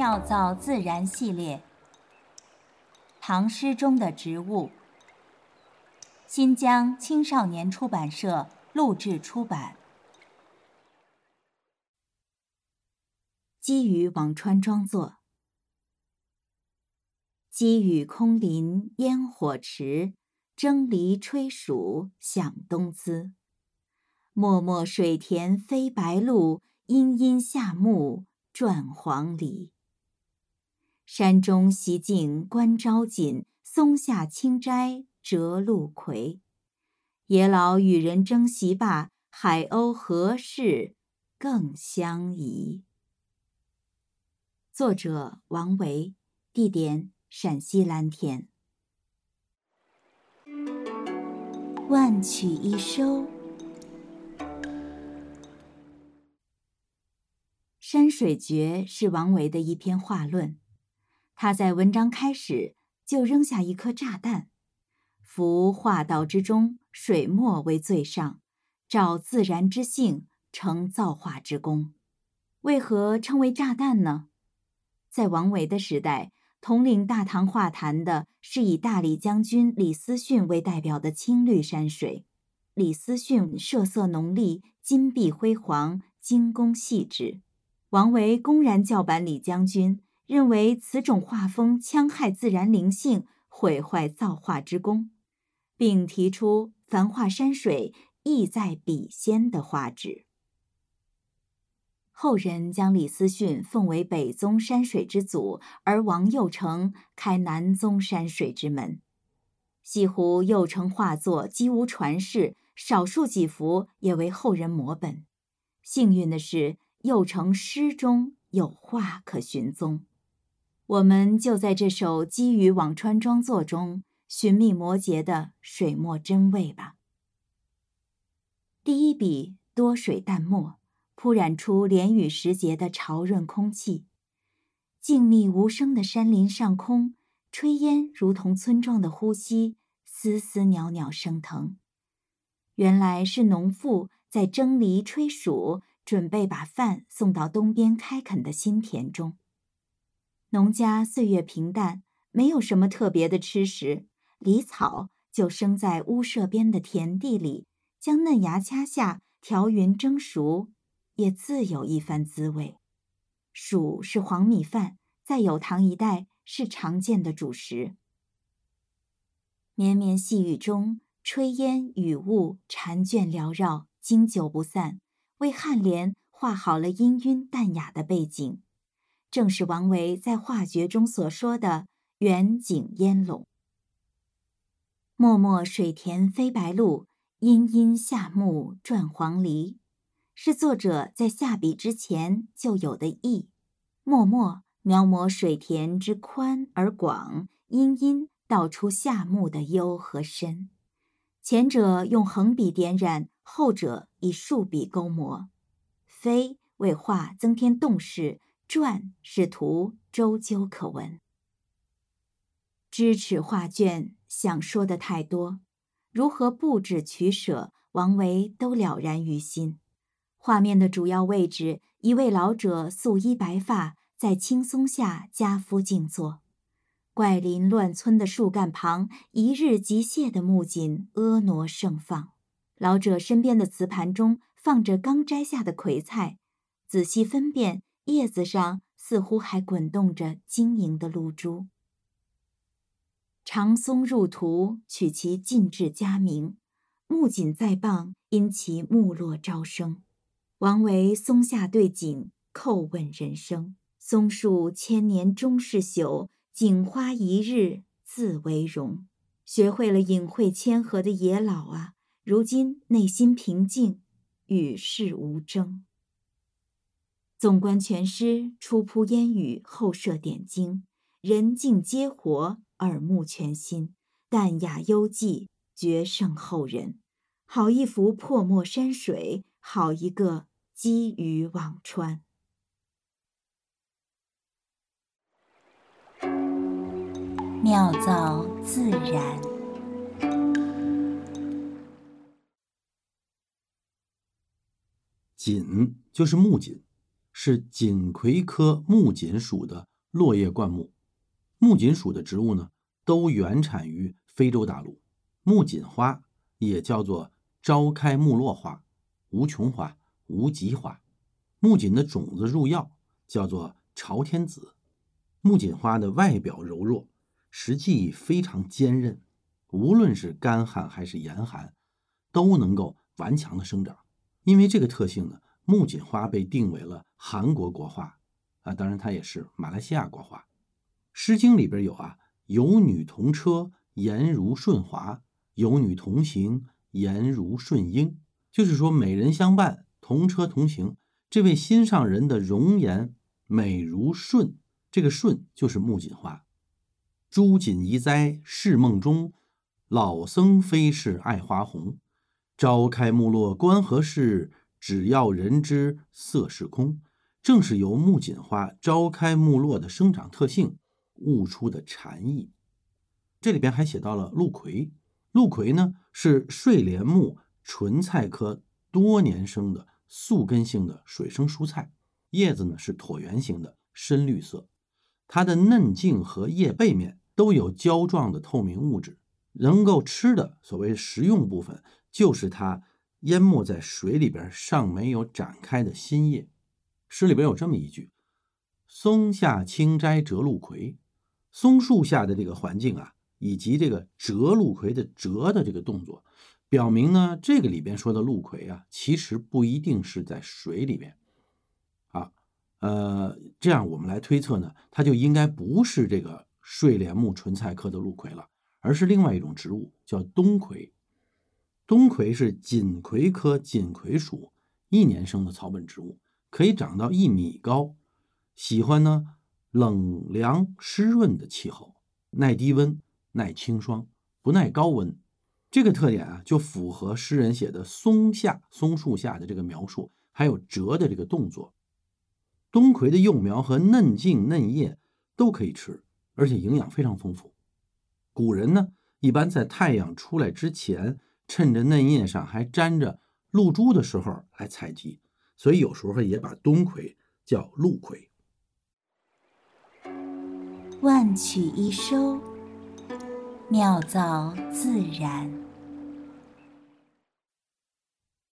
妙造自然系列，唐诗中的植物。新疆青少年出版社录制出版。积雨辋川庄作。积雨空林烟火迟，蒸藜炊黍响东滋。漠漠水田飞白鹭，阴阴夏木转黄鹂。山中习静观朝锦，松下清斋折露葵。野老与人争席罢，海鸥何事更相疑？作者王维，地点陕西蓝田。万曲一收。《山水诀》是王维的一篇画论，他在文章开始就扔下一颗炸弹：夫画道之中，水墨为最上，照自然之性，成造化之功。为何称为炸弹呢？在王维的时代，统领大唐画坛的是以大理将军李思训为代表的青绿山水。李思训设色浓丽，金碧辉煌，精工细致。王维公然叫板李将军，认为此种画风戕害自然灵性，毁坏造化之功，并提出“凡画山水，意在笔仙”的画旨。后人将李思训奉为北宗山水之祖，而王右成开南宗山水之门。西湖右成画作几无传世，少数几幅也为后人摹本。幸运的是。又成诗中有画可寻踪，我们就在这首《积雨辋川庄作》中寻觅摩诘的水墨真味吧。第一笔多水淡墨，铺染出连雨时节的潮润空气。静谧无声的山林上空，炊烟如同村庄的呼吸，丝丝袅袅升腾。原来是农妇在蒸藜炊黍。准备把饭送到东边开垦的新田中。农家岁月平淡，没有什么特别的吃食，藜草就生在屋舍边的田地里，将嫩芽掐下，调匀蒸熟，也自有一番滋味。黍是黄米饭，在有唐一带是常见的主食。绵绵细雨中，炊烟雨雾缠卷缭绕，经久不散。为颔联画好了氤氲淡雅的背景，正是王维在画诀中所说的“远景烟笼”。漠漠水田飞白鹭，阴阴夏木转黄鹂，是作者在下笔之前就有的意。漠漠描摹水田之宽而广，阴阴道出夏木的幽和深。前者用横笔点染。后者以竖笔勾摹，飞为画增添动势，转使图周究可闻。知尺画卷，想说的太多，如何布置取舍，王维都了然于心。画面的主要位置，一位老者素衣白发，在青松下家夫静坐。怪林乱村的树干旁，一日即谢的木槿婀娜盛放。老者身边的瓷盘中放着刚摘下的葵菜，仔细分辨，叶子上似乎还滚动着晶莹的露珠。长松入图，取其尽致佳名；木槿在傍，因其木落招生。王维松下对景，叩问人生：松树千年终是朽，槿花一日自为荣。学会了隐晦谦和的野老啊！如今内心平静，与世无争。纵观全诗，初铺烟雨，后设点睛，人静皆活，耳目全新，淡雅幽寂，绝胜后人。好一幅破墨山水，好一个积雨辋川。妙造自然。锦就是木槿，是锦葵科木槿属的落叶灌木。木槿属的植物呢，都原产于非洲大陆。木槿花也叫做朝开暮落花、无穷花、无极花。木槿的种子入药，叫做朝天子。木槿花的外表柔弱，实际非常坚韧，无论是干旱还是严寒，都能够顽强的生长。因为这个特性呢，木槿花被定为了韩国国花啊，当然它也是马来西亚国花。《诗经》里边有啊，“有女同车，颜如舜华；有女同行，颜如舜英。”就是说，美人相伴，同车同行。这位心上人的容颜美如舜，这个舜就是木槿花。朱槿宜栽，是梦中，老僧非是爱花红。朝开暮落关何事？只要人知色是空。正是由木槿花朝开暮落的生长特性悟出的禅意。这里边还写到了陆葵，陆葵呢是睡莲目纯菜科多年生的。宿根性的水生蔬菜，叶子呢是椭圆形的，深绿色。它的嫩茎和叶背面都有胶状的透明物质，能够吃的所谓食用部分就是它淹没在水里边尚没有展开的新叶。诗里边有这么一句：“松下清斋折露葵。”松树下的这个环境啊，以及这个折露葵的折的这个动作。表明呢，这个里边说的陆葵啊，其实不一定是在水里边，啊，呃，这样我们来推测呢，它就应该不是这个睡莲目纯菜科的陆葵了，而是另外一种植物，叫冬葵。冬葵是锦葵科锦葵属一年生的草本植物，可以长到一米高，喜欢呢冷凉湿润的气候，耐低温、耐清霜，不耐高温。这个特点啊，就符合诗人写的松下松树下的这个描述，还有折的这个动作。冬葵的幼苗和嫩茎嫩叶都可以吃，而且营养非常丰富。古人呢，一般在太阳出来之前，趁着嫩叶上还沾着露珠的时候来采集，所以有时候也把冬葵叫露葵。万曲一收，妙造自然。